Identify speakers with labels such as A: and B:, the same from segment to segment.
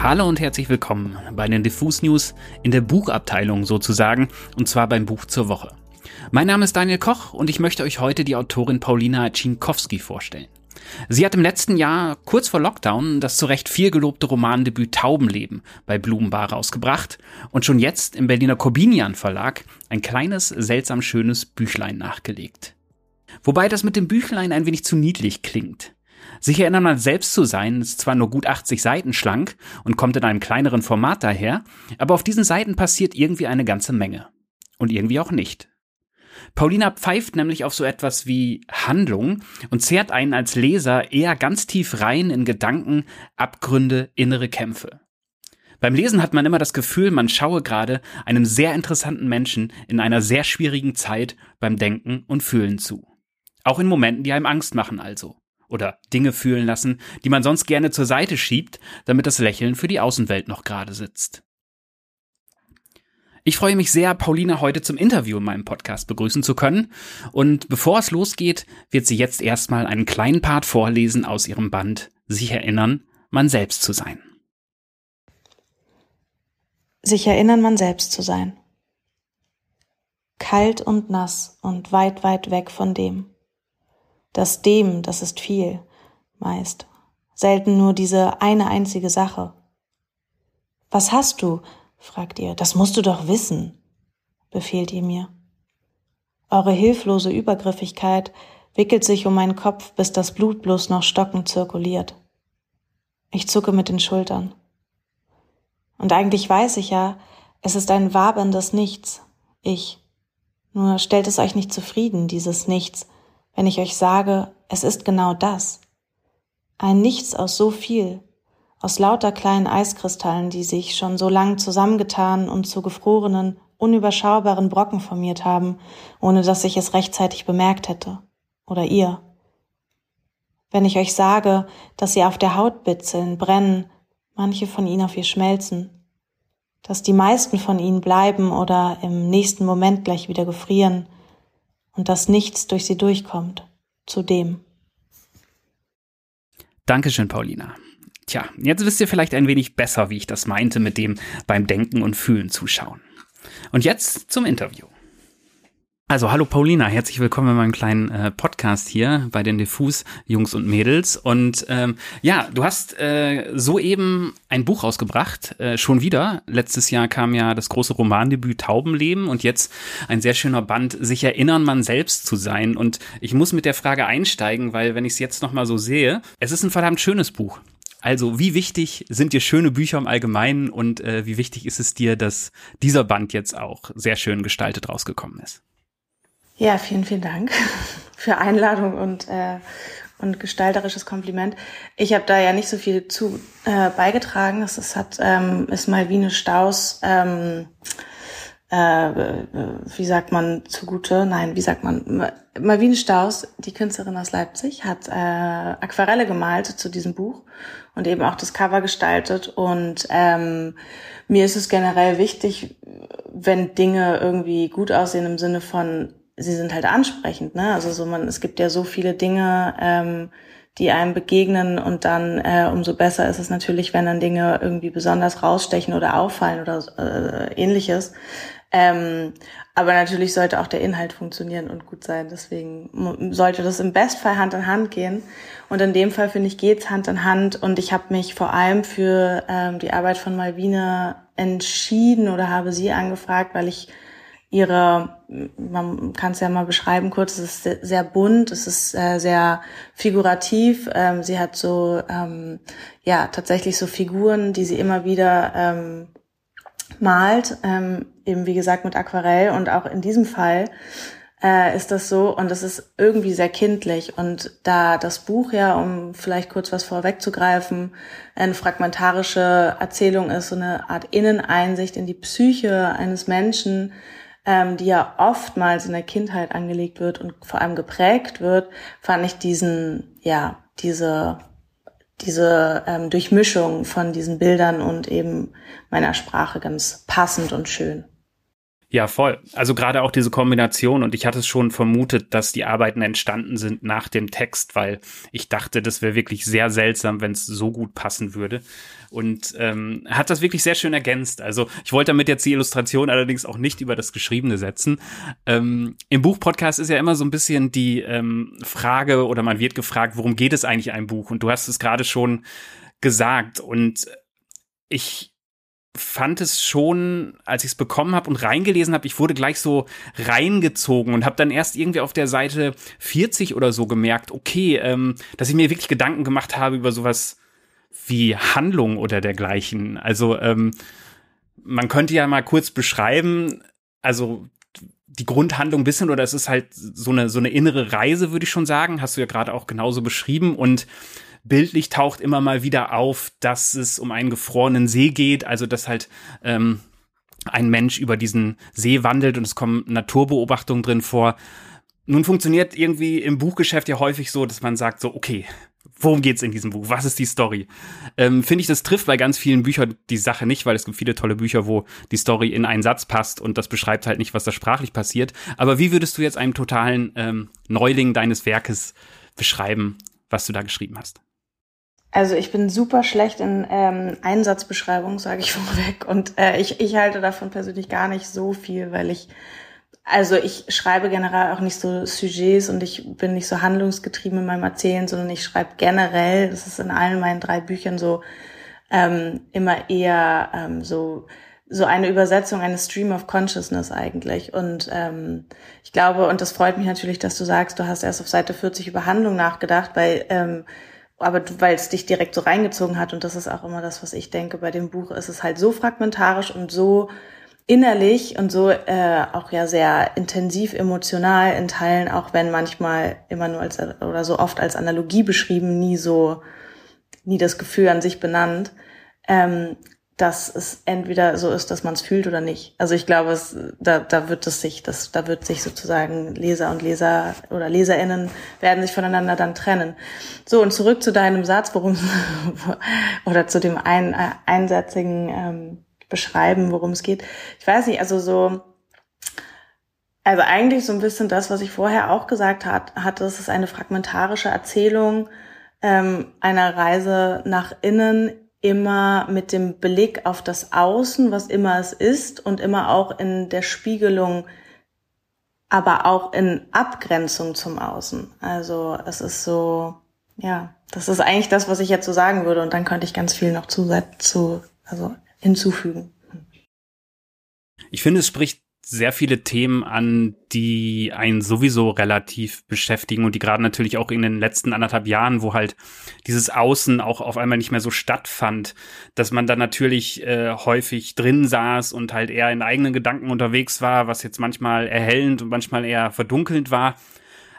A: Hallo und herzlich willkommen bei den Diffus News in der Buchabteilung sozusagen, und zwar beim Buch zur Woche. Mein Name ist Daniel Koch und ich möchte euch heute die Autorin Paulina Cinkowski vorstellen. Sie hat im letzten Jahr, kurz vor Lockdown, das zu Recht viel gelobte Romandebüt Taubenleben bei Blumenbar rausgebracht und schon jetzt im Berliner Corbinian Verlag ein kleines, seltsam schönes Büchlein nachgelegt. Wobei das mit dem Büchlein ein wenig zu niedlich klingt. Sich erinnern mal selbst zu sein, ist zwar nur gut 80 Seiten schlank und kommt in einem kleineren Format daher, aber auf diesen Seiten passiert irgendwie eine ganze Menge. Und irgendwie auch nicht. Paulina pfeift nämlich auf so etwas wie Handlung und zehrt einen als Leser eher ganz tief rein in Gedanken, Abgründe, innere Kämpfe. Beim Lesen hat man immer das Gefühl, man schaue gerade einem sehr interessanten Menschen in einer sehr schwierigen Zeit beim Denken und Fühlen zu. Auch in Momenten, die einem Angst machen also. Oder Dinge fühlen lassen, die man sonst gerne zur Seite schiebt, damit das Lächeln für die Außenwelt noch gerade sitzt. Ich freue mich sehr, Paulina heute zum Interview in meinem Podcast begrüßen zu können. Und bevor es losgeht, wird sie jetzt erstmal einen kleinen Part vorlesen aus ihrem Band Sich erinnern, man selbst zu sein.
B: Sich erinnern, man selbst zu sein. Kalt und nass und weit, weit weg von dem. Das dem, das ist viel, meist. Selten nur diese eine einzige Sache. Was hast du? fragt ihr. Das musst du doch wissen, befehlt ihr mir. Eure hilflose Übergriffigkeit wickelt sich um meinen Kopf, bis das Blut bloß noch stockend zirkuliert. Ich zucke mit den Schultern. Und eigentlich weiß ich ja, es ist ein waberndes Nichts, ich. Nur stellt es euch nicht zufrieden, dieses Nichts, wenn ich euch sage, es ist genau das. Ein Nichts aus so viel, aus lauter kleinen Eiskristallen, die sich schon so lang zusammengetan und zu gefrorenen, unüberschaubaren Brocken formiert haben, ohne dass ich es rechtzeitig bemerkt hätte. Oder ihr. Wenn ich euch sage, dass sie auf der Haut bitzeln, brennen, manche von ihnen auf ihr schmelzen, dass die meisten von ihnen bleiben oder im nächsten Moment gleich wieder gefrieren und dass nichts durch sie durchkommt, zu dem.
A: Dankeschön, Paulina. Tja, jetzt wisst ihr vielleicht ein wenig besser, wie ich das meinte mit dem beim Denken und Fühlen zuschauen. Und jetzt zum Interview. Also hallo Paulina, herzlich willkommen in meinem kleinen äh, Podcast hier bei den Diffus Jungs und Mädels. Und ähm, ja, du hast äh, soeben ein Buch rausgebracht, äh, schon wieder. Letztes Jahr kam ja das große Romandebüt Taubenleben und jetzt ein sehr schöner Band, sich erinnern, man selbst zu sein. Und ich muss mit der Frage einsteigen, weil wenn ich es jetzt nochmal so sehe, es ist ein verdammt schönes Buch. Also, wie wichtig sind dir schöne Bücher im Allgemeinen und äh, wie wichtig ist es dir, dass dieser Band jetzt auch sehr schön gestaltet rausgekommen ist?
B: Ja, vielen, vielen Dank für Einladung und, äh, und gestalterisches Kompliment. Ich habe da ja nicht so viel zu äh, beigetragen. Das ist, hat, ähm, ist Malvine Staus ähm, äh, wie sagt man zugute? Nein, wie sagt man? Malvine Staus, die Künstlerin aus Leipzig, hat äh, Aquarelle gemalt zu diesem Buch und eben auch das Cover gestaltet. Und ähm, mir ist es generell wichtig, wenn Dinge irgendwie gut aussehen im Sinne von, sie sind halt ansprechend. Ne? Also so man, es gibt ja so viele Dinge. Ähm, die einem begegnen und dann äh, umso besser ist es natürlich, wenn dann Dinge irgendwie besonders rausstechen oder auffallen oder äh, ähnliches. Ähm, aber natürlich sollte auch der Inhalt funktionieren und gut sein. Deswegen sollte das im Bestfall Hand in Hand gehen. Und in dem Fall finde ich geht's Hand in Hand. Und ich habe mich vor allem für ähm, die Arbeit von Malvine entschieden oder habe sie angefragt, weil ich ihre, man kann es ja mal beschreiben kurz, es ist sehr, bunt, es ist äh, sehr figurativ. Ähm, sie hat so, ähm, ja, tatsächlich so Figuren, die sie immer wieder ähm, malt, ähm, eben wie gesagt mit Aquarell. Und auch in diesem Fall äh, ist das so. Und es ist irgendwie sehr kindlich. Und da das Buch ja, um vielleicht kurz was vorwegzugreifen, eine fragmentarische Erzählung ist, so eine Art Inneneinsicht in die Psyche eines Menschen, ähm, die ja oftmals in der Kindheit angelegt wird und vor allem geprägt wird, fand ich diesen, ja, diese diese ähm, Durchmischung von diesen Bildern und eben meiner Sprache ganz passend und schön.
A: Ja, voll. Also gerade auch diese Kombination und ich hatte es schon vermutet, dass die Arbeiten entstanden sind nach dem Text, weil ich dachte, das wäre wirklich sehr seltsam, wenn es so gut passen würde. Und ähm, hat das wirklich sehr schön ergänzt. Also ich wollte damit jetzt die Illustration allerdings auch nicht über das Geschriebene setzen. Ähm, Im Buchpodcast ist ja immer so ein bisschen die ähm, Frage oder man wird gefragt, worum geht es eigentlich einem Buch? Und du hast es gerade schon gesagt. Und ich fand es schon, als ich es bekommen habe und reingelesen habe, ich wurde gleich so reingezogen und habe dann erst irgendwie auf der Seite 40 oder so gemerkt, okay, ähm, dass ich mir wirklich Gedanken gemacht habe über sowas wie Handlung oder dergleichen. Also ähm, man könnte ja mal kurz beschreiben, also die Grundhandlung ein bisschen oder es ist halt so eine so eine innere Reise, würde ich schon sagen, hast du ja gerade auch genauso beschrieben und bildlich taucht immer mal wieder auf, dass es um einen gefrorenen See geht, also dass halt ähm, ein Mensch über diesen See wandelt und es kommen Naturbeobachtungen drin vor. Nun funktioniert irgendwie im Buchgeschäft ja häufig so, dass man sagt so, okay, worum geht's in diesem Buch? Was ist die Story? Ähm, Finde ich, das trifft bei ganz vielen Büchern die Sache nicht, weil es gibt viele tolle Bücher, wo die Story in einen Satz passt und das beschreibt halt nicht, was da sprachlich passiert. Aber wie würdest du jetzt einem totalen ähm, Neuling deines Werkes beschreiben, was du da geschrieben hast?
B: Also ich bin super schlecht in ähm, Einsatzbeschreibung, sage ich vorweg. Und äh, ich, ich halte davon persönlich gar nicht so viel, weil ich, also ich schreibe generell auch nicht so Sujets und ich bin nicht so handlungsgetrieben in meinem Erzählen, sondern ich schreibe generell, das ist in allen meinen drei Büchern so, ähm, immer eher ähm, so so eine Übersetzung eines Stream of Consciousness eigentlich. Und ähm, ich glaube, und das freut mich natürlich, dass du sagst, du hast erst auf Seite 40 über Handlung nachgedacht, weil ähm, aber weil es dich direkt so reingezogen hat und das ist auch immer das, was ich denke bei dem Buch, ist es halt so fragmentarisch und so innerlich und so äh, auch ja sehr intensiv emotional in Teilen, auch wenn manchmal immer nur als oder so oft als Analogie beschrieben, nie so, nie das Gefühl an sich benannt. Ähm, dass es entweder so ist, dass man es fühlt oder nicht. Also ich glaube, es, da, da wird es sich, das, da wird sich sozusagen Leser und Leser oder LeserInnen werden sich voneinander dann trennen. So, und zurück zu deinem Satz, worum oder zu dem ein, äh, einsätzigen ähm, Beschreiben, worum es geht. Ich weiß nicht, also so, also eigentlich so ein bisschen das, was ich vorher auch gesagt hat, hatte, es ist eine fragmentarische Erzählung ähm, einer Reise nach innen immer mit dem Blick auf das Außen, was immer es ist, und immer auch in der Spiegelung, aber auch in Abgrenzung zum Außen. Also es ist so, ja, das ist eigentlich das, was ich jetzt so sagen würde, und dann könnte ich ganz viel noch zu, zu also hinzufügen.
A: Ich finde, es spricht sehr viele Themen an, die einen sowieso relativ beschäftigen und die gerade natürlich auch in den letzten anderthalb Jahren, wo halt dieses Außen auch auf einmal nicht mehr so stattfand, dass man dann natürlich äh, häufig drin saß und halt eher in eigenen Gedanken unterwegs war, was jetzt manchmal erhellend und manchmal eher verdunkelnd war.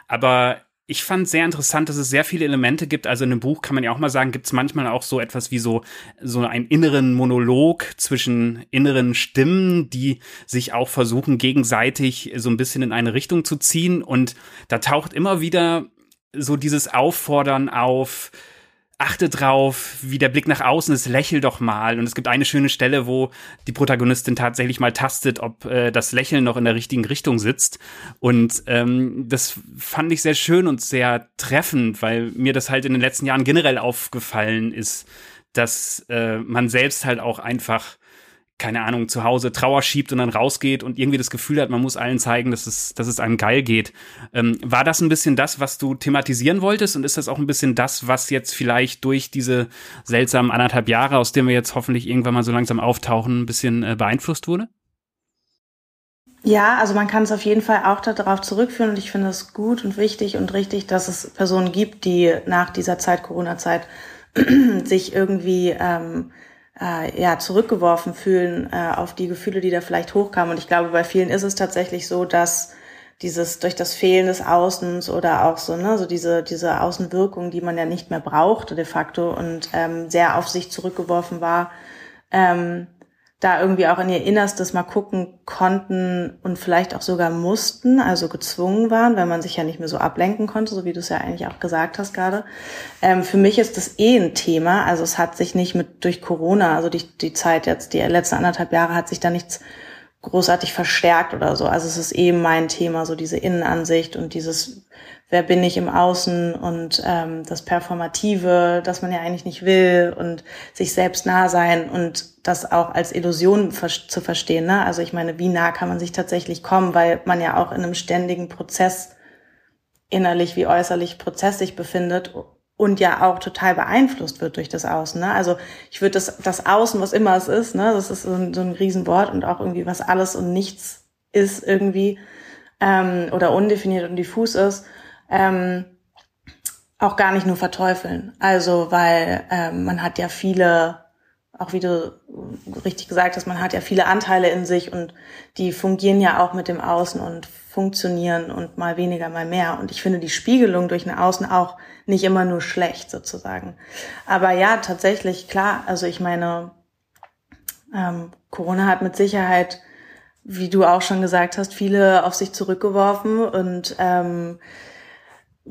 A: Aber ich fand sehr interessant, dass es sehr viele Elemente gibt. Also in einem Buch kann man ja auch mal sagen, gibt es manchmal auch so etwas wie so, so einen inneren Monolog zwischen inneren Stimmen, die sich auch versuchen, gegenseitig so ein bisschen in eine Richtung zu ziehen. Und da taucht immer wieder so dieses Auffordern auf, achte drauf, wie der Blick nach außen ist, lächel doch mal. Und es gibt eine schöne Stelle, wo die Protagonistin tatsächlich mal tastet, ob äh, das Lächeln noch in der richtigen Richtung sitzt. Und ähm, das fand ich sehr schön und sehr treffend, weil mir das halt in den letzten Jahren generell aufgefallen ist, dass äh, man selbst halt auch einfach keine Ahnung, zu Hause Trauer schiebt und dann rausgeht und irgendwie das Gefühl hat, man muss allen zeigen, dass es, dass es einem geil geht. Ähm, war das ein bisschen das, was du thematisieren wolltest und ist das auch ein bisschen das, was jetzt vielleicht durch diese seltsamen anderthalb Jahre, aus denen wir jetzt hoffentlich irgendwann mal so langsam auftauchen, ein bisschen äh, beeinflusst wurde?
B: Ja, also man kann es auf jeden Fall auch darauf zurückführen und ich finde es gut und wichtig und richtig, dass es Personen gibt, die nach dieser Zeit, Corona-Zeit, sich irgendwie ähm, äh, ja, zurückgeworfen fühlen äh, auf die Gefühle, die da vielleicht hochkamen. Und ich glaube, bei vielen ist es tatsächlich so, dass dieses durch das Fehlen des Außens oder auch so, ne, so diese, diese Außenwirkung, die man ja nicht mehr brauchte de facto und ähm, sehr auf sich zurückgeworfen war, ähm, da irgendwie auch in ihr Innerstes mal gucken konnten und vielleicht auch sogar mussten, also gezwungen waren, weil man sich ja nicht mehr so ablenken konnte, so wie du es ja eigentlich auch gesagt hast gerade. Ähm, für mich ist das eh ein Thema. Also es hat sich nicht mit durch Corona, also die, die Zeit jetzt, die letzten anderthalb Jahre hat sich da nichts großartig verstärkt oder so. Also es ist eben mein Thema, so diese Innenansicht und dieses, wer bin ich im Außen und ähm, das Performative, das man ja eigentlich nicht will und sich selbst nah sein und das auch als Illusion zu verstehen. Ne? Also ich meine, wie nah kann man sich tatsächlich kommen, weil man ja auch in einem ständigen Prozess innerlich wie äußerlich Prozess sich befindet und ja auch total beeinflusst wird durch das Außen. Ne? Also ich würde das, das Außen, was immer es ist, ne, das ist so ein, so ein Riesenwort und auch irgendwie was alles und nichts ist irgendwie ähm, oder undefiniert und diffus ist, ähm, auch gar nicht nur verteufeln. Also weil ähm, man hat ja viele, auch wie du richtig gesagt hast, man hat ja viele Anteile in sich und die fungieren ja auch mit dem Außen und funktionieren und mal weniger, mal mehr. Und ich finde die Spiegelung durch ein Außen auch nicht immer nur schlecht sozusagen. Aber ja, tatsächlich, klar, also ich meine, ähm, Corona hat mit Sicherheit, wie du auch schon gesagt hast, viele auf sich zurückgeworfen und ähm,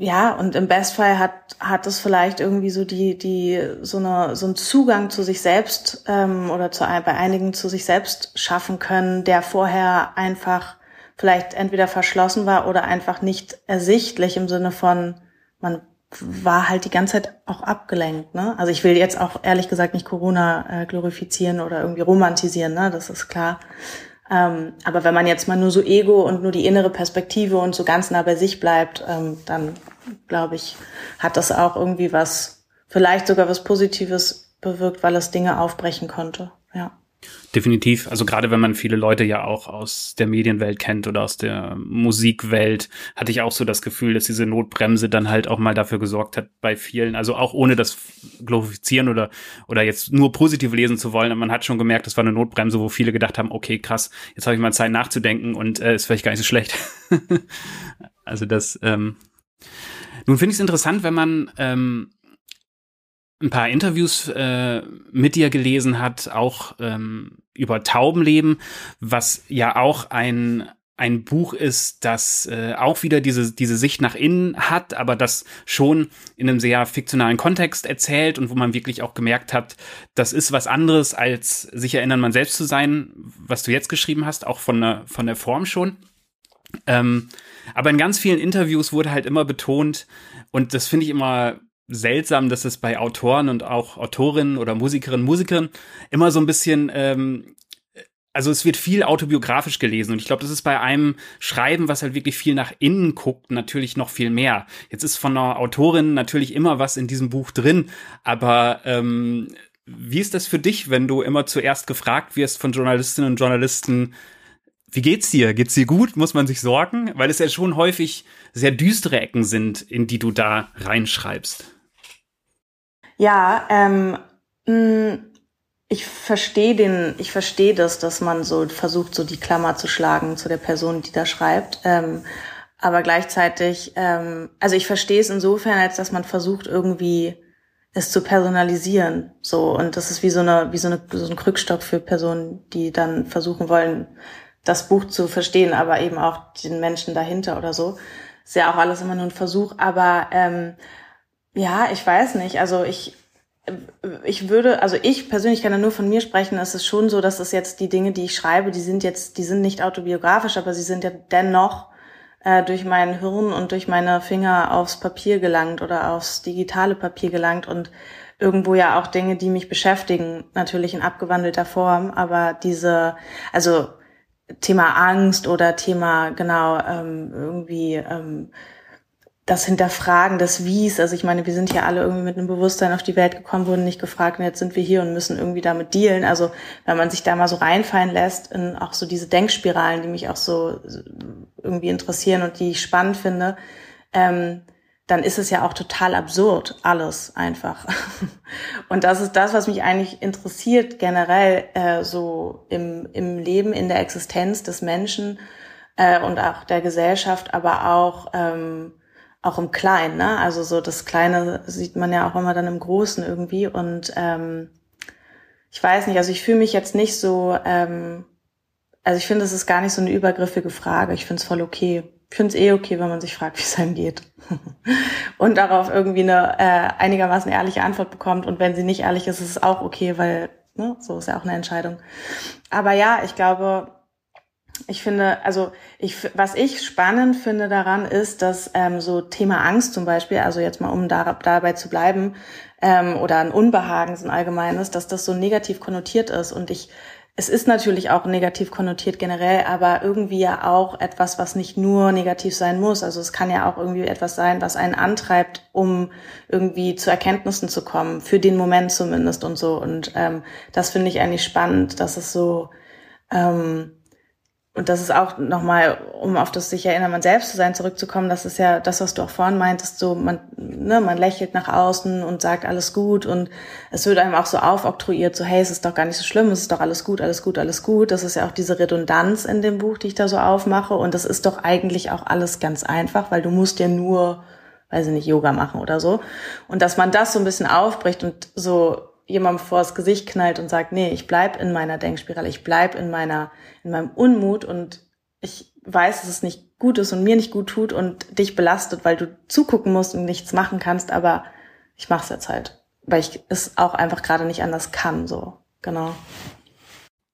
B: ja, und im Bestfall hat, hat es vielleicht irgendwie so die, die, so eine, so einen Zugang zu sich selbst, ähm, oder zu, bei einigen zu sich selbst schaffen können, der vorher einfach vielleicht entweder verschlossen war oder einfach nicht ersichtlich im Sinne von, man war halt die ganze Zeit auch abgelenkt. Ne? Also ich will jetzt auch ehrlich gesagt nicht Corona äh, glorifizieren oder irgendwie romantisieren, ne? das ist klar. Ähm, aber wenn man jetzt mal nur so Ego und nur die innere Perspektive und so ganz nah bei sich bleibt, ähm, dann glaube ich, hat das auch irgendwie was, vielleicht sogar was Positives bewirkt, weil es Dinge aufbrechen konnte. Ja.
A: Definitiv. Also gerade wenn man viele Leute ja auch aus der Medienwelt kennt oder aus der Musikwelt, hatte ich auch so das Gefühl, dass diese Notbremse dann halt auch mal dafür gesorgt hat bei vielen. Also auch ohne das glorifizieren oder, oder jetzt nur positiv lesen zu wollen. Man hat schon gemerkt, das war eine Notbremse, wo viele gedacht haben, okay, krass, jetzt habe ich mal Zeit nachzudenken und äh, ist vielleicht gar nicht so schlecht. also das, ähm, nun finde ich es interessant, wenn man ähm, ein paar Interviews äh, mit dir gelesen hat, auch ähm, über Taubenleben, was ja auch ein ein Buch ist, das äh, auch wieder diese, diese Sicht nach innen hat, aber das schon in einem sehr fiktionalen Kontext erzählt und wo man wirklich auch gemerkt hat, das ist was anderes als sich erinnern, man selbst zu sein, was du jetzt geschrieben hast, auch von der, von der Form schon. Ähm, aber in ganz vielen Interviews wurde halt immer betont, und das finde ich immer seltsam, dass es bei Autoren und auch Autorinnen oder Musikerinnen, Musikern immer so ein bisschen, ähm, also es wird viel autobiografisch gelesen und ich glaube, das ist bei einem Schreiben, was halt wirklich viel nach innen guckt, natürlich noch viel mehr. Jetzt ist von einer Autorin natürlich immer was in diesem Buch drin, aber ähm, wie ist das für dich, wenn du immer zuerst gefragt wirst von Journalistinnen und Journalisten, wie geht's dir? Geht's dir gut? Muss man sich sorgen? Weil es ja schon häufig sehr düstere Ecken sind, in die du da reinschreibst.
B: Ja, ähm, mm, ich verstehe den, ich verstehe das, dass man so versucht, so die Klammer zu schlagen zu der Person, die da schreibt. Ähm, aber gleichzeitig, ähm, also ich verstehe es insofern, als dass man versucht, irgendwie es zu personalisieren. So, und das ist wie so eine, wie so, eine, so ein Krückstock für Personen, die dann versuchen wollen, das Buch zu verstehen, aber eben auch den Menschen dahinter oder so. Ist ja auch alles immer nur ein Versuch, aber ähm, ja, ich weiß nicht. Also ich, ich würde, also ich persönlich kann ja nur von mir sprechen. Es ist schon so, dass es jetzt die Dinge, die ich schreibe, die sind jetzt, die sind nicht autobiografisch, aber sie sind ja dennoch äh, durch mein Hirn und durch meine Finger aufs Papier gelangt oder aufs digitale Papier gelangt und irgendwo ja auch Dinge, die mich beschäftigen, natürlich in abgewandelter Form, aber diese, also Thema Angst oder Thema genau ähm, irgendwie ähm, das Hinterfragen des Wies. Also ich meine, wir sind ja alle irgendwie mit einem Bewusstsein auf die Welt gekommen, wurden nicht gefragt und jetzt sind wir hier und müssen irgendwie damit dealen. Also wenn man sich da mal so reinfallen lässt in auch so diese Denkspiralen, die mich auch so irgendwie interessieren und die ich spannend finde, ähm, dann ist es ja auch total absurd, alles einfach. Und das ist das, was mich eigentlich interessiert, generell äh, so im, im Leben, in der Existenz des Menschen äh, und auch der Gesellschaft, aber auch ähm, auch im Kleinen, ne? Also so das Kleine sieht man ja auch immer dann im Großen irgendwie. Und ähm, ich weiß nicht, also ich fühle mich jetzt nicht so, ähm, also ich finde, es ist gar nicht so eine übergriffige Frage. Ich finde es voll okay. Ich finde es eh okay, wenn man sich fragt, wie es einem geht. und darauf irgendwie eine äh, einigermaßen ehrliche Antwort bekommt. Und wenn sie nicht ehrlich ist, ist es auch okay, weil, ne, so ist ja auch eine Entscheidung. Aber ja, ich glaube, ich finde, also ich, was ich spannend finde daran ist, dass ähm, so Thema Angst zum Beispiel, also jetzt mal um da, dabei zu bleiben, ähm, oder ein Unbehagen, so ein allgemeines, dass das so negativ konnotiert ist. Und ich, es ist natürlich auch negativ konnotiert generell, aber irgendwie ja auch etwas, was nicht nur negativ sein muss. Also es kann ja auch irgendwie etwas sein, was einen antreibt, um irgendwie zu Erkenntnissen zu kommen, für den Moment zumindest und so. Und ähm, das finde ich eigentlich spannend, dass es so ähm, und das ist auch nochmal, um auf das sich erinnern, man selbst zu sein, zurückzukommen, das ist ja das, was du auch vorhin meintest, so man, ne, man lächelt nach außen und sagt alles gut und es wird einem auch so aufoktroyiert, so hey, es ist doch gar nicht so schlimm, es ist doch alles gut, alles gut, alles gut. Das ist ja auch diese Redundanz in dem Buch, die ich da so aufmache und das ist doch eigentlich auch alles ganz einfach, weil du musst ja nur, weiß ich nicht, Yoga machen oder so. Und dass man das so ein bisschen aufbricht und so jemandem vors Gesicht knallt und sagt, nee, ich bleib in meiner Denkspirale, ich bleib in meiner, in meinem Unmut und ich weiß, dass es nicht gut ist und mir nicht gut tut und dich belastet, weil du zugucken musst und nichts machen kannst, aber ich mach's jetzt halt, weil ich es auch einfach gerade nicht anders kann, so, genau.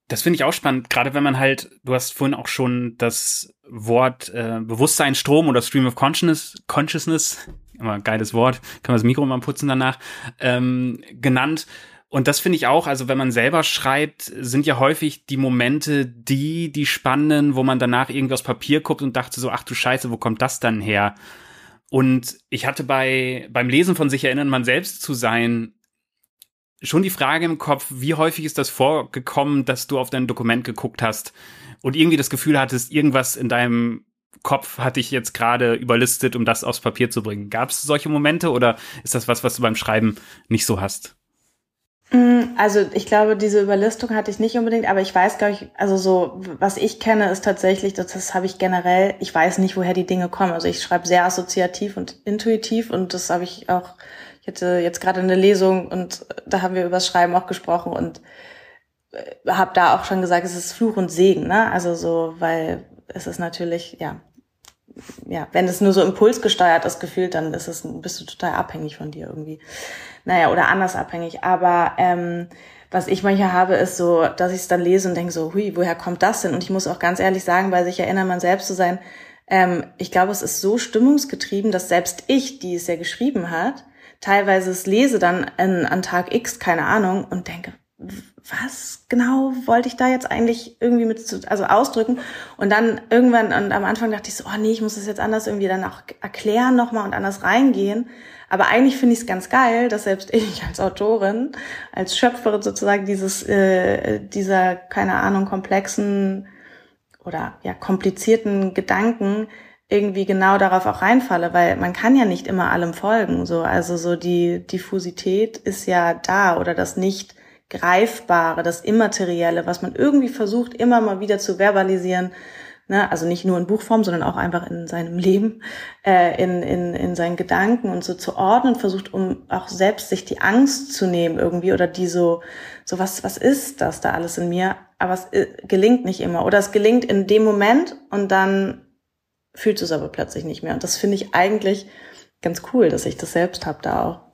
A: Das finde ich auch spannend, gerade wenn man halt, du hast vorhin auch schon das Wort äh, Bewusstseinsstrom oder Stream of Consciousness, Consciousness immer geiles Wort, kann man das Mikro mal putzen danach, ähm, genannt. Und das finde ich auch, also wenn man selber schreibt, sind ja häufig die Momente die, die spannenden, wo man danach irgendwie aufs Papier guckt und dachte so, ach du Scheiße, wo kommt das dann her? Und ich hatte bei, beim Lesen von sich erinnern, man selbst zu sein, schon die Frage im Kopf, wie häufig ist das vorgekommen, dass du auf dein Dokument geguckt hast und irgendwie das Gefühl hattest, irgendwas in deinem Kopf hatte ich jetzt gerade überlistet, um das aufs Papier zu bringen. Gab es solche Momente oder ist das was, was du beim Schreiben nicht so hast?
B: Mm, also ich glaube, diese Überlistung hatte ich nicht unbedingt, aber ich weiß, glaube ich, also so, was ich kenne, ist tatsächlich, das, das habe ich generell, ich weiß nicht, woher die Dinge kommen. Also ich schreibe sehr assoziativ und intuitiv und das habe ich auch, ich hatte jetzt gerade eine Lesung und da haben wir über das Schreiben auch gesprochen und äh, habe da auch schon gesagt, es ist Fluch und Segen, ne? Also so, weil es ist natürlich, ja, ja, wenn es nur so impulsgesteuert ist gefühlt, dann ist es, bist du total abhängig von dir irgendwie. Naja, oder anders abhängig. Aber ähm, was ich manchmal habe, ist so, dass ich es dann lese und denke so, hui, woher kommt das denn? Und ich muss auch ganz ehrlich sagen, weil sich erinnern, man selbst zu sein, ähm, ich glaube, es ist so stimmungsgetrieben, dass selbst ich, die es ja geschrieben hat, teilweise es lese dann an, an Tag X, keine Ahnung, und denke, was genau wollte ich da jetzt eigentlich irgendwie mit zu, also ausdrücken? Und dann irgendwann und am Anfang dachte ich so oh nee ich muss das jetzt anders irgendwie dann auch erklären nochmal und anders reingehen. Aber eigentlich finde ich es ganz geil dass selbst ich als Autorin als Schöpferin sozusagen dieses äh, dieser keine Ahnung komplexen oder ja komplizierten Gedanken irgendwie genau darauf auch reinfalle, weil man kann ja nicht immer allem folgen, so. Also so die Diffusität ist ja da oder das nicht Greifbare, das Immaterielle, was man irgendwie versucht, immer mal wieder zu verbalisieren, ne? also nicht nur in Buchform, sondern auch einfach in seinem Leben, äh, in, in, in seinen Gedanken und so zu ordnen, versucht, um auch selbst sich die Angst zu nehmen irgendwie oder die so, so was, was ist das da alles in mir? Aber es äh, gelingt nicht immer oder es gelingt in dem Moment und dann fühlt es aber plötzlich nicht mehr. Und das finde ich eigentlich ganz cool, dass ich das selbst habe da auch.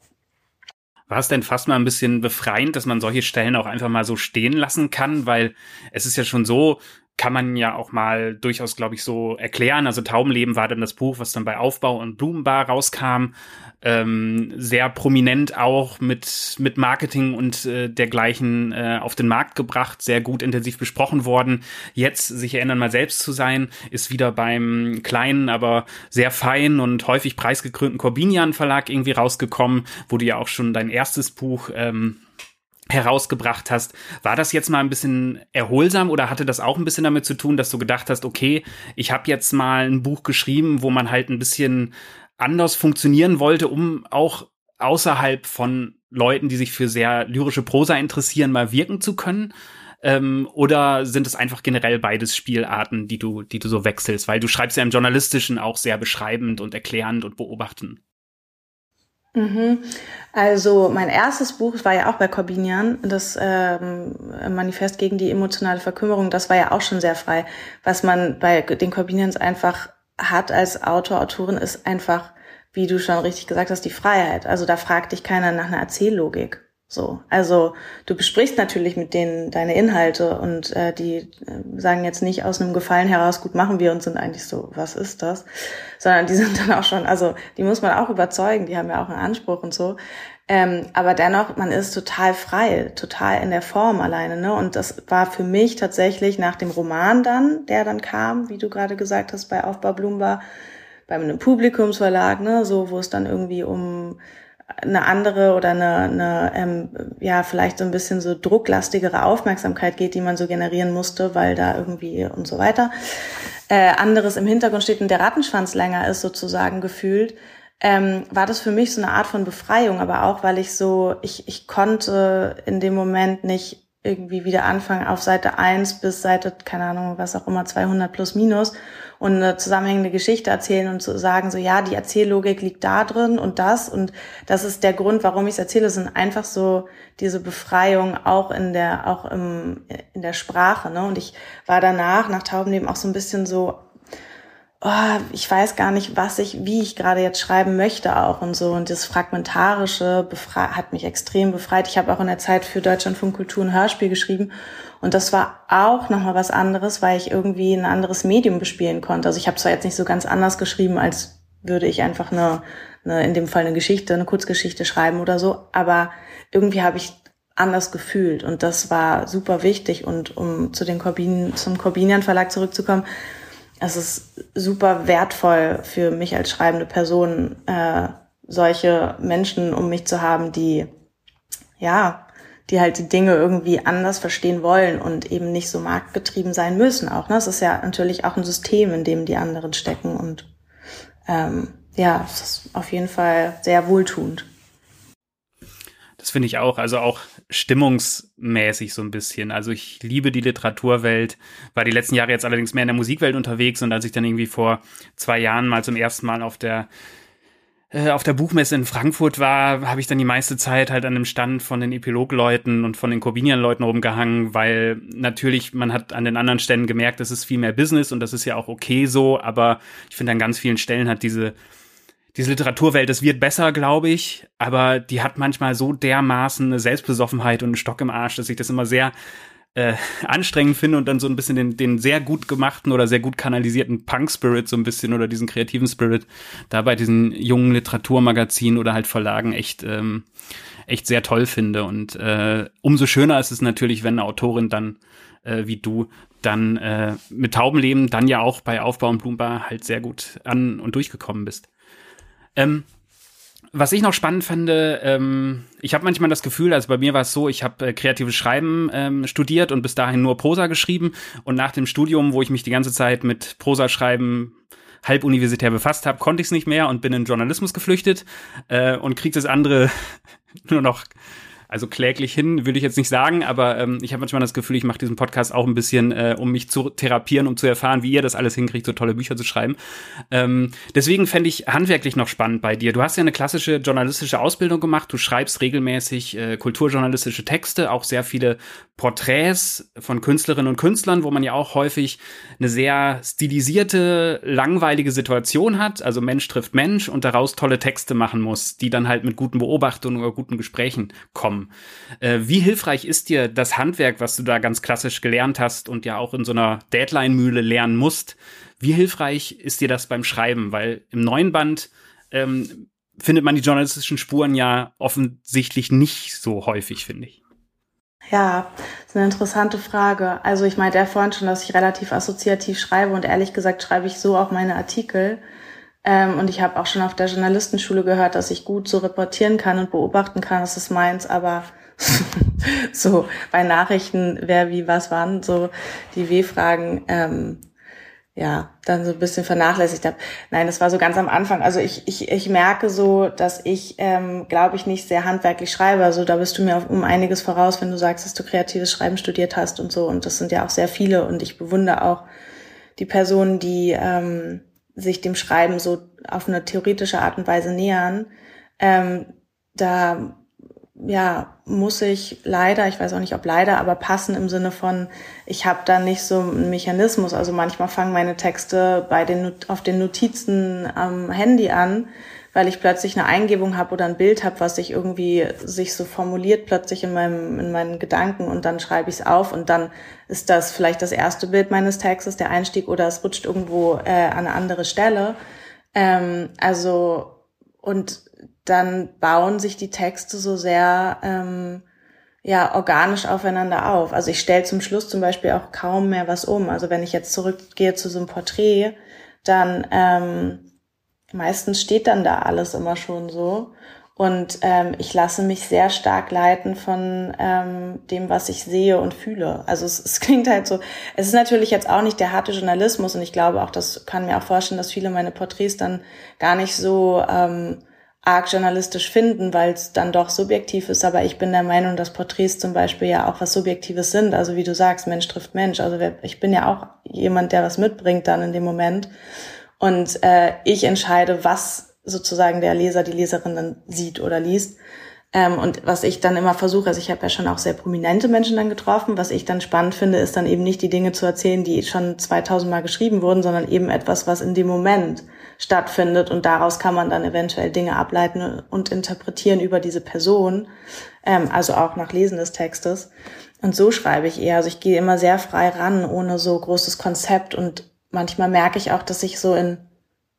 A: War es denn fast mal ein bisschen befreiend, dass man solche Stellen auch einfach mal so stehen lassen kann? Weil es ist ja schon so, kann man ja auch mal durchaus, glaube ich, so erklären. Also Taubenleben war dann das Buch, was dann bei Aufbau und Blumenbar rauskam. Ähm, sehr prominent auch mit, mit Marketing und äh, dergleichen äh, auf den Markt gebracht, sehr gut intensiv besprochen worden. Jetzt, sich erinnern, mal selbst zu sein, ist wieder beim kleinen, aber sehr feinen und häufig preisgekrönten Corbinian Verlag irgendwie rausgekommen, wo du ja auch schon dein erstes Buch ähm, herausgebracht hast. War das jetzt mal ein bisschen erholsam oder hatte das auch ein bisschen damit zu tun, dass du gedacht hast, okay, ich habe jetzt mal ein Buch geschrieben, wo man halt ein bisschen anders funktionieren wollte, um auch außerhalb von Leuten, die sich für sehr lyrische Prosa interessieren, mal wirken zu können? Ähm, oder sind es einfach generell beides Spielarten, die du, die du so wechselst? Weil du schreibst ja im Journalistischen auch sehr beschreibend und erklärend und beobachtend.
B: Mhm. Also mein erstes Buch war ja auch bei Corbinian, das ähm, Manifest gegen die emotionale Verkümmerung, das war ja auch schon sehr frei. Was man bei den Corbinians einfach hat als Autor, Autorin, ist einfach, wie du schon richtig gesagt hast, die Freiheit. Also da fragt dich keiner nach einer Erzähllogik. So, also du besprichst natürlich mit denen deine Inhalte und äh, die äh, sagen jetzt nicht aus einem Gefallen heraus, gut machen wir und sind eigentlich so, was ist das? Sondern die sind dann auch schon, also die muss man auch überzeugen, die haben ja auch einen Anspruch und so. Ähm, aber dennoch, man ist total frei, total in der Form alleine. Ne? Und das war für mich tatsächlich nach dem Roman dann, der dann kam, wie du gerade gesagt hast, bei Aufbau Blumbar, bei einem Publikumsverlag, ne, so wo es dann irgendwie um eine andere oder eine, eine ähm, ja vielleicht so ein bisschen so drucklastigere Aufmerksamkeit geht, die man so generieren musste, weil da irgendwie und so weiter. Äh, anderes im Hintergrund steht und der Rattenschwanz länger ist sozusagen gefühlt, ähm, war das für mich so eine Art von Befreiung, aber auch weil ich so ich ich konnte in dem Moment nicht irgendwie wieder anfangen auf Seite eins bis Seite, keine Ahnung, was auch immer, 200 plus minus und eine zusammenhängende Geschichte erzählen und zu sagen, so ja, die Erzähllogik liegt da drin und das und das ist der Grund, warum ich es erzähle, sind einfach so diese Befreiung auch in der, auch im, in der Sprache. Ne? Und ich war danach, nach Taubenleben, auch so ein bisschen so, oh, ich weiß gar nicht, was ich, wie ich gerade jetzt schreiben möchte auch und so. Und das Fragmentarische hat mich extrem befreit. Ich habe auch in der Zeit für Deutschlandfunk Kultur ein Hörspiel geschrieben und das war auch nochmal was anderes, weil ich irgendwie ein anderes Medium bespielen konnte. Also ich habe zwar jetzt nicht so ganz anders geschrieben, als würde ich einfach eine, eine, in dem Fall eine Geschichte, eine Kurzgeschichte schreiben oder so, aber irgendwie habe ich anders gefühlt und das war super wichtig und um zu den Corbin, zum Corbinian Verlag zurückzukommen, es ist super wertvoll für mich als schreibende Person, äh, solche Menschen um mich zu haben, die ja die halt die Dinge irgendwie anders verstehen wollen und eben nicht so marktgetrieben sein müssen auch. Ne? Es ist ja natürlich auch ein System, in dem die anderen stecken und ähm, ja, es ist auf jeden Fall sehr wohltuend.
A: Das finde ich auch, also auch stimmungsmäßig so ein bisschen. Also ich liebe die Literaturwelt, war die letzten Jahre jetzt allerdings mehr in der Musikwelt unterwegs und als ich dann irgendwie vor zwei Jahren mal zum ersten Mal auf der auf der Buchmesse in Frankfurt war, habe ich dann die meiste Zeit halt an dem Stand von den Epilogleuten und von den Corbinian-Leuten rumgehangen, weil natürlich man hat an den anderen Ständen gemerkt, das ist viel mehr Business und das ist ja auch okay so, aber ich finde an ganz vielen Stellen hat diese diese Literaturwelt, es wird besser, glaube ich, aber die hat manchmal so dermaßen eine Selbstbesoffenheit und einen Stock im Arsch, dass ich das immer sehr äh, anstrengend finde und dann so ein bisschen den, den sehr gut gemachten oder sehr gut kanalisierten Punk-Spirit so ein bisschen oder diesen kreativen Spirit da bei diesen jungen Literaturmagazinen oder halt Verlagen echt, ähm, echt sehr toll finde. Und äh, umso schöner ist es natürlich, wenn eine Autorin dann äh, wie du dann äh, mit Taubenleben dann ja auch bei Aufbau und Blumbar halt sehr gut an und durchgekommen bist. Ähm, was ich noch spannend fände, ähm, ich habe manchmal das Gefühl, also bei mir war es so, ich habe äh, kreatives Schreiben ähm, studiert und bis dahin nur Prosa geschrieben. Und nach dem Studium, wo ich mich die ganze Zeit mit Prosa schreiben halb universitär befasst habe, konnte ich es nicht mehr und bin in Journalismus geflüchtet äh, und kriege das andere nur noch also kläglich hin, würde ich jetzt nicht sagen, aber ähm, ich habe manchmal das Gefühl, ich mache diesen Podcast auch ein bisschen, äh, um mich zu therapieren, um zu erfahren, wie ihr das alles hinkriegt, so tolle Bücher zu schreiben. Ähm, deswegen fände ich handwerklich noch spannend bei dir. Du hast ja eine klassische journalistische Ausbildung gemacht, du schreibst regelmäßig äh, kulturjournalistische Texte, auch sehr viele Porträts von Künstlerinnen und Künstlern, wo man ja auch häufig eine sehr stilisierte, langweilige Situation hat, also Mensch trifft Mensch und daraus tolle Texte machen muss, die dann halt mit guten Beobachtungen oder guten Gesprächen kommen. Äh, wie hilfreich ist dir das Handwerk, was du da ganz klassisch gelernt hast und ja auch in so einer Deadline-Mühle lernen musst? Wie hilfreich ist dir das beim Schreiben? Weil im neuen Band ähm, findet man die journalistischen Spuren ja offensichtlich nicht so häufig, finde ich.
B: Ja, das ist eine interessante Frage. Also ich meinte ja vorhin schon, dass ich relativ assoziativ schreibe und ehrlich gesagt schreibe ich so auch meine Artikel. Ähm, und ich habe auch schon auf der Journalistenschule gehört, dass ich gut so reportieren kann und beobachten kann. Das ist meins, aber so bei Nachrichten, wer wie was wann, so die W-Fragen, ähm, ja, dann so ein bisschen vernachlässigt habe. Nein, das war so ganz am Anfang. Also ich, ich, ich merke so, dass ich, ähm, glaube ich, nicht sehr handwerklich schreibe. Also da bist du mir um einiges voraus, wenn du sagst, dass du kreatives Schreiben studiert hast und so. Und das sind ja auch sehr viele. Und ich bewundere auch die Personen, die ähm, sich dem Schreiben so auf eine theoretische Art und Weise nähern, ähm, da ja muss ich leider, ich weiß auch nicht ob leider, aber passen im Sinne von, ich habe da nicht so einen Mechanismus. Also manchmal fangen meine Texte bei den auf den Notizen am Handy an, weil ich plötzlich eine Eingebung habe oder ein Bild habe, was sich irgendwie sich so formuliert plötzlich in meinem in meinen Gedanken und dann schreibe ich es auf und dann ist das vielleicht das erste Bild meines Textes, der Einstieg oder es rutscht irgendwo äh, an eine andere Stelle. Ähm, also und dann bauen sich die Texte so sehr ähm, ja organisch aufeinander auf. Also ich stelle zum Schluss zum Beispiel auch kaum mehr was um. Also wenn ich jetzt zurückgehe zu so einem Porträt, dann ähm, meistens steht dann da alles immer schon so. Und ähm, ich lasse mich sehr stark leiten von ähm, dem, was ich sehe und fühle. Also es, es klingt halt so, es ist natürlich jetzt auch nicht der harte Journalismus und ich glaube auch, das kann mir auch vorstellen, dass viele meine Porträts dann gar nicht so ähm, arg journalistisch finden, weil es dann doch subjektiv ist. Aber ich bin der Meinung, dass Porträts zum Beispiel ja auch was Subjektives sind. Also wie du sagst, Mensch trifft Mensch. Also ich bin ja auch jemand, der was mitbringt dann in dem Moment. Und äh, ich entscheide, was sozusagen der Leser, die Leserin dann sieht oder liest. Ähm, und was ich dann immer versuche, also ich habe ja schon auch sehr prominente Menschen dann getroffen, was ich dann spannend finde, ist dann eben nicht die Dinge zu erzählen, die schon 2000 Mal geschrieben wurden, sondern eben etwas, was in dem Moment stattfindet und daraus kann man dann eventuell Dinge ableiten und interpretieren über diese Person, ähm, also auch nach Lesen des Textes. Und so schreibe ich eher, also ich gehe immer sehr frei ran, ohne so großes Konzept und manchmal merke ich auch, dass ich so in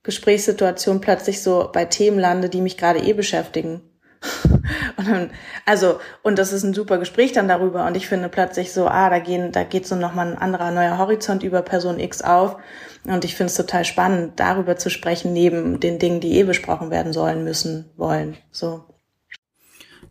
B: Gesprächssituationen plötzlich so bei Themen lande, die mich gerade eh beschäftigen. und dann, also, und das ist ein super Gespräch dann darüber. Und ich finde plötzlich so, ah, da gehen, da geht so nochmal ein anderer neuer Horizont über Person X auf. Und ich finde es total spannend, darüber zu sprechen, neben den Dingen, die eh besprochen werden sollen, müssen, wollen. So.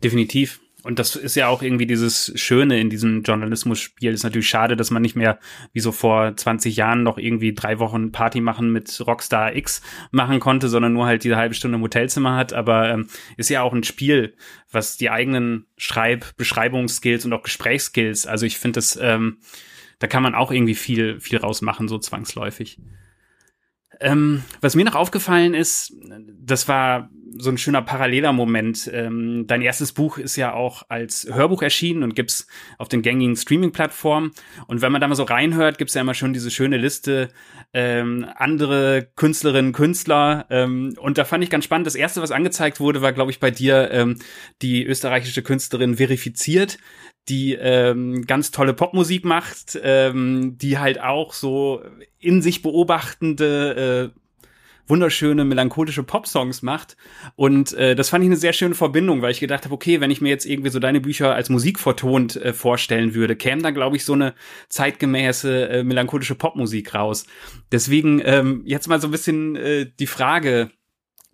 A: Definitiv. Und das ist ja auch irgendwie dieses Schöne in diesem Journalismus-Spiel. Ist natürlich schade, dass man nicht mehr wie so vor 20 Jahren noch irgendwie drei Wochen Party machen mit Rockstar X machen konnte, sondern nur halt diese halbe Stunde im Hotelzimmer hat. Aber ähm, ist ja auch ein Spiel, was die eigenen Schreib-, Beschreibungsskills und auch Gesprächsskills. Also ich finde das, ähm, da kann man auch irgendwie viel, viel rausmachen, so zwangsläufig. Ähm, was mir noch aufgefallen ist, das war so ein schöner paralleler Moment. Ähm, dein erstes Buch ist ja auch als Hörbuch erschienen und gibt's auf den gängigen Streaming-Plattformen. Und wenn man da mal so reinhört, gibt's ja immer schon diese schöne Liste ähm, andere Künstlerinnen, Künstler. Ähm, und da fand ich ganz spannend. Das erste, was angezeigt wurde, war, glaube ich, bei dir ähm, die österreichische Künstlerin verifiziert, die ähm, ganz tolle Popmusik macht, ähm, die halt auch so in sich beobachtende äh, wunderschöne melancholische Popsongs macht und äh, das fand ich eine sehr schöne Verbindung, weil ich gedacht habe, okay, wenn ich mir jetzt irgendwie so deine Bücher als Musik vertont äh, vorstellen würde, käme da glaube ich so eine zeitgemäße äh, melancholische Popmusik raus. Deswegen ähm, jetzt mal so ein bisschen äh, die Frage,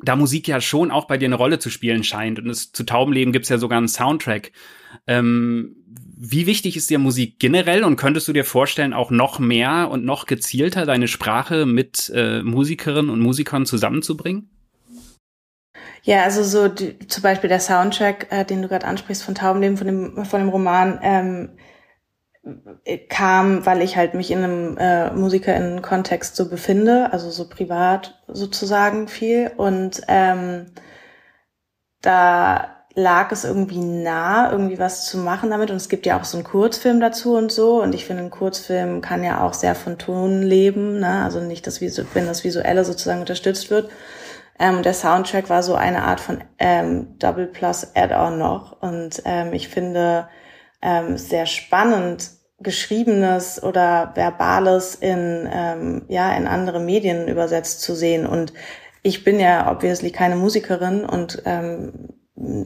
A: da Musik ja schon auch bei dir eine Rolle zu spielen scheint und es zu Taubenleben gibt's ja sogar einen Soundtrack. Ähm, wie wichtig ist dir Musik generell und könntest du dir vorstellen, auch noch mehr und noch gezielter deine Sprache mit äh, Musikerinnen und Musikern zusammenzubringen?
B: Ja, also so die, zum Beispiel der Soundtrack, äh, den du gerade ansprichst von Taubenleben, von dem, von dem Roman, ähm, kam, weil ich halt mich in einem äh, MusikerInnen-Kontext so befinde, also so privat sozusagen viel. Und ähm, da lag es irgendwie nah, irgendwie was zu machen damit. Und es gibt ja auch so einen Kurzfilm dazu und so. Und ich finde, ein Kurzfilm kann ja auch sehr von Ton leben, ne? Also nicht das, wenn das Visuelle sozusagen unterstützt wird. Ähm, der Soundtrack war so eine Art von ähm, Double Plus Add-on noch. Und ähm, ich finde ähm, sehr spannend, geschriebenes oder verbales in ähm, ja in andere Medien übersetzt zu sehen und ich bin ja obviously keine Musikerin und ähm,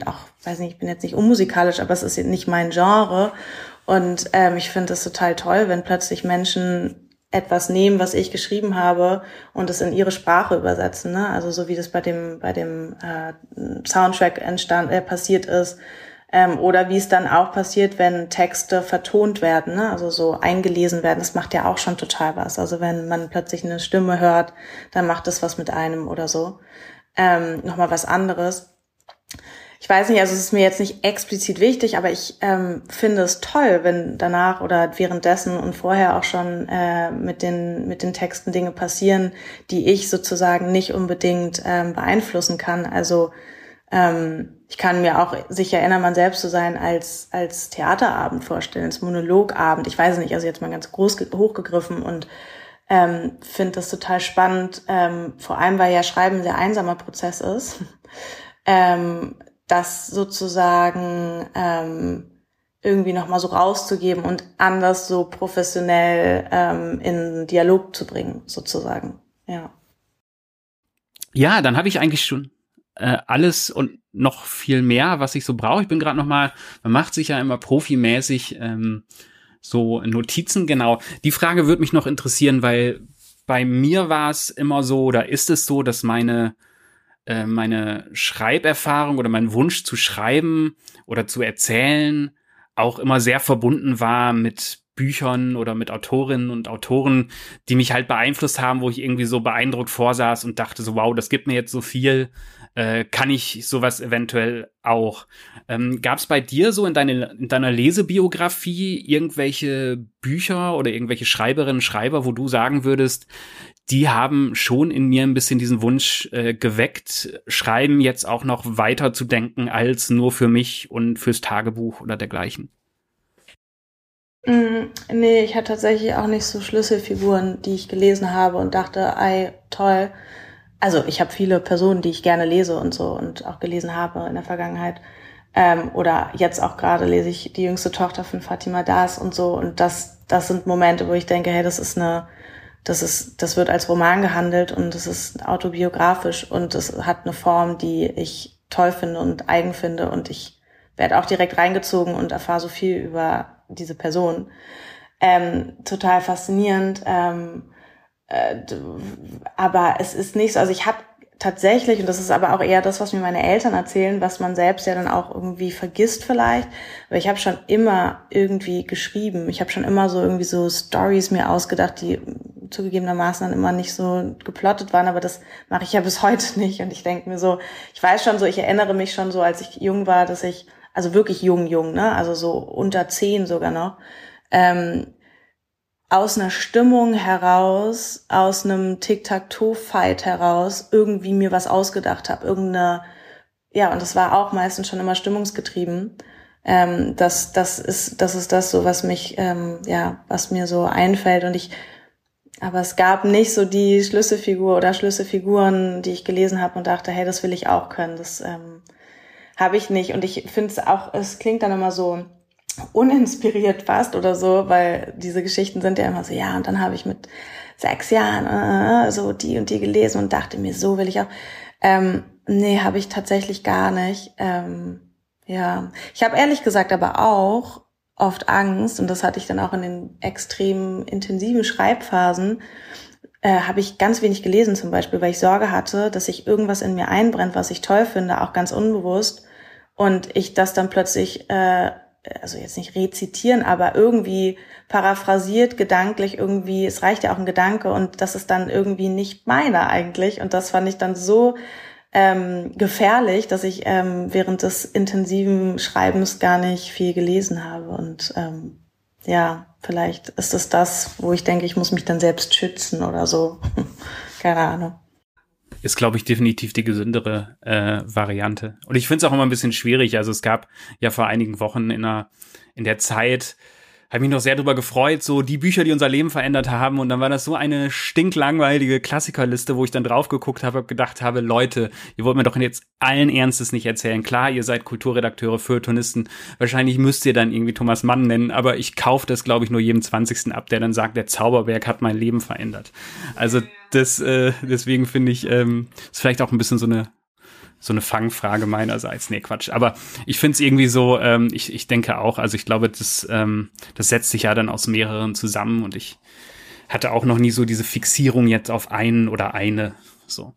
B: auch, weiß nicht, ich bin jetzt nicht unmusikalisch, aber es ist nicht mein Genre. Und ähm, ich finde es total toll, wenn plötzlich Menschen etwas nehmen, was ich geschrieben habe und es in ihre Sprache übersetzen. Ne? Also so wie das bei dem bei dem äh, Soundtrack entstand äh, passiert ist ähm, oder wie es dann auch passiert, wenn Texte vertont werden, ne? also so eingelesen werden. Das macht ja auch schon total was. Also wenn man plötzlich eine Stimme hört, dann macht das was mit einem oder so. Ähm, Nochmal was anderes ich weiß nicht, also es ist mir jetzt nicht explizit wichtig, aber ich ähm, finde es toll, wenn danach oder währenddessen und vorher auch schon äh, mit den mit den Texten Dinge passieren, die ich sozusagen nicht unbedingt ähm, beeinflussen kann. Also ähm, ich kann mir auch sich erinnern, man selbst zu sein als als Theaterabend vorstellen, als Monologabend. Ich weiß nicht, also jetzt mal ganz groß hochgegriffen und ähm, finde das total spannend, ähm, vor allem weil ja Schreiben ein sehr einsamer Prozess ist, ähm, das sozusagen ähm, irgendwie nochmal so rauszugeben und anders so professionell ähm, in Dialog zu bringen, sozusagen. Ja.
A: Ja, dann habe ich eigentlich schon äh, alles und noch viel mehr, was ich so brauche. Ich bin gerade noch mal, man macht sich ja immer profimäßig ähm, so Notizen, genau. Die Frage würde mich noch interessieren, weil bei mir war es immer so, oder ist es so, dass meine äh, meine Schreiberfahrung oder mein Wunsch zu schreiben oder zu erzählen auch immer sehr verbunden war mit Büchern oder mit Autorinnen und Autoren, die mich halt beeinflusst haben, wo ich irgendwie so beeindruckt vorsaß und dachte so, wow, das gibt mir jetzt so viel, äh, kann ich sowas eventuell auch. Ähm, Gab es bei dir so in, deine, in deiner Lesebiografie irgendwelche Bücher oder irgendwelche Schreiberinnen, Schreiber, wo du sagen würdest, die haben schon in mir ein bisschen diesen Wunsch äh, geweckt, Schreiben jetzt auch noch weiter zu denken als nur für mich und fürs Tagebuch oder dergleichen.
B: Mm, nee, ich hatte tatsächlich auch nicht so Schlüsselfiguren, die ich gelesen habe und dachte, ei, toll. Also ich habe viele Personen, die ich gerne lese und so und auch gelesen habe in der Vergangenheit. Ähm, oder jetzt auch gerade lese ich die jüngste Tochter von Fatima Das und so. Und das, das sind Momente, wo ich denke, hey, das ist eine das ist, das wird als Roman gehandelt und es ist autobiografisch und es hat eine Form, die ich toll finde und eigen finde und ich werde auch direkt reingezogen und erfahre so viel über diese Person. Ähm, total faszinierend. Ähm, äh, aber es ist nicht so, also ich habe tatsächlich, und das ist aber auch eher das, was mir meine Eltern erzählen, was man selbst ja dann auch irgendwie vergisst vielleicht, aber ich habe schon immer irgendwie geschrieben. Ich habe schon immer so irgendwie so Stories mir ausgedacht, die zugegebenermaßen dann immer nicht so geplottet waren, aber das mache ich ja bis heute nicht. Und ich denke mir so, ich weiß schon so, ich erinnere mich schon so, als ich jung war, dass ich, also wirklich jung, jung, ne, also so unter zehn sogar noch, ähm, aus einer Stimmung heraus, aus einem Tic-Tac-Toe-Fight heraus irgendwie mir was ausgedacht habe, irgendeine, ja, und das war auch meistens schon immer stimmungsgetrieben. Ähm, das, das ist, das ist das so, was mich, ähm, ja, was mir so einfällt und ich aber es gab nicht so die Schlüsselfigur oder Schlüsselfiguren, die ich gelesen habe und dachte, hey, das will ich auch können. Das ähm, habe ich nicht. Und ich finde es auch, es klingt dann immer so uninspiriert fast oder so, weil diese Geschichten sind ja immer so, ja, und dann habe ich mit sechs Jahren äh, so die und die gelesen und dachte mir, so will ich auch. Ähm, nee, habe ich tatsächlich gar nicht. Ähm, ja, ich habe ehrlich gesagt aber auch oft Angst und das hatte ich dann auch in den extrem intensiven Schreibphasen, äh, habe ich ganz wenig gelesen zum Beispiel, weil ich Sorge hatte, dass sich irgendwas in mir einbrennt, was ich toll finde, auch ganz unbewusst. Und ich das dann plötzlich, äh, also jetzt nicht rezitieren, aber irgendwie paraphrasiert, gedanklich irgendwie, es reicht ja auch ein Gedanke und das ist dann irgendwie nicht meiner eigentlich. Und das fand ich dann so ähm, gefährlich, dass ich ähm, während des intensiven Schreibens gar nicht viel gelesen habe. Und ähm, ja, vielleicht ist es das, wo ich denke, ich muss mich dann selbst schützen oder so. Keine Ahnung.
A: Ist, glaube ich, definitiv die gesündere äh, Variante. Und ich finde es auch immer ein bisschen schwierig. Also es gab ja vor einigen Wochen in, einer, in der Zeit habe mich noch sehr darüber gefreut, so die Bücher, die unser Leben verändert haben. Und dann war das so eine stinklangweilige Klassikerliste, wo ich dann drauf geguckt habe und gedacht habe, Leute, ihr wollt mir doch jetzt allen Ernstes nicht erzählen. Klar, ihr seid Kulturredakteure, Feuilletonisten. Wahrscheinlich müsst ihr dann irgendwie Thomas Mann nennen, aber ich kaufe das, glaube ich, nur jedem 20. ab, der dann sagt, der Zauberberg hat mein Leben verändert. Also das, äh, deswegen finde ich, ähm, ist vielleicht auch ein bisschen so eine so eine Fangfrage meinerseits. Nee, Quatsch. Aber ich finde es irgendwie so, ähm, ich, ich denke auch, also ich glaube, das, ähm, das setzt sich ja dann aus mehreren zusammen und ich hatte auch noch nie so diese Fixierung jetzt auf einen oder eine. So.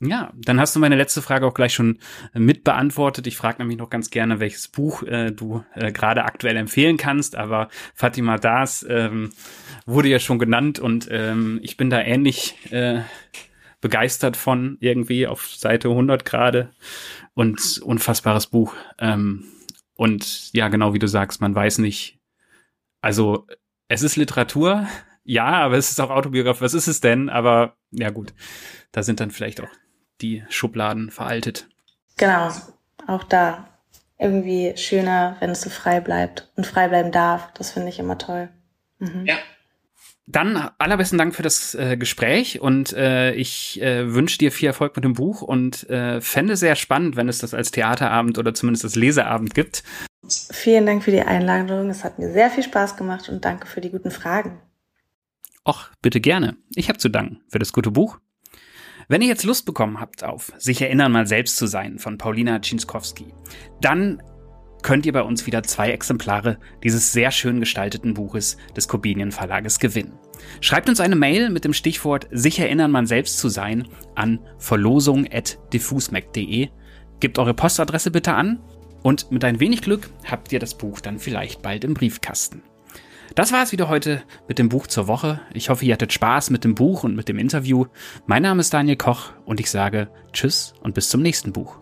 A: Ja, dann hast du meine letzte Frage auch gleich schon mit beantwortet. Ich frage nämlich noch ganz gerne, welches Buch äh, du äh, gerade aktuell empfehlen kannst. Aber Fatima Das ähm, wurde ja schon genannt und ähm, ich bin da ähnlich äh, begeistert von irgendwie auf Seite 100 gerade und unfassbares Buch. Ähm, und ja, genau wie du sagst, man weiß nicht, also es ist Literatur, ja, aber es ist auch Autobiografie. Was ist es denn? Aber ja gut, da sind dann vielleicht auch die Schubladen veraltet.
B: Genau, auch da irgendwie schöner, wenn es so frei bleibt und frei bleiben darf. Das finde ich immer toll.
A: Mhm. Ja. Dann allerbesten Dank für das äh, Gespräch und äh, ich äh, wünsche dir viel Erfolg mit dem Buch und äh, fände sehr spannend, wenn es das als Theaterabend oder zumindest als Leseabend gibt.
B: Vielen Dank für die Einladung. Es hat mir sehr viel Spaß gemacht und danke für die guten Fragen.
A: Och, bitte gerne. Ich habe zu danken für das gute Buch. Wenn ihr jetzt Lust bekommen habt auf Sich erinnern mal selbst zu sein von Paulina Czynskowski, dann könnt ihr bei uns wieder zwei Exemplare dieses sehr schön gestalteten Buches des Kobinien Verlages gewinnen. Schreibt uns eine Mail mit dem Stichwort sich erinnern, man selbst zu sein an verlosung.diffusmac.de. Gebt eure Postadresse bitte an und mit ein wenig Glück habt ihr das Buch dann vielleicht bald im Briefkasten. Das war es wieder heute mit dem Buch zur Woche. Ich hoffe, ihr hattet Spaß mit dem Buch und mit dem Interview. Mein Name ist Daniel Koch und ich sage Tschüss und bis zum nächsten Buch.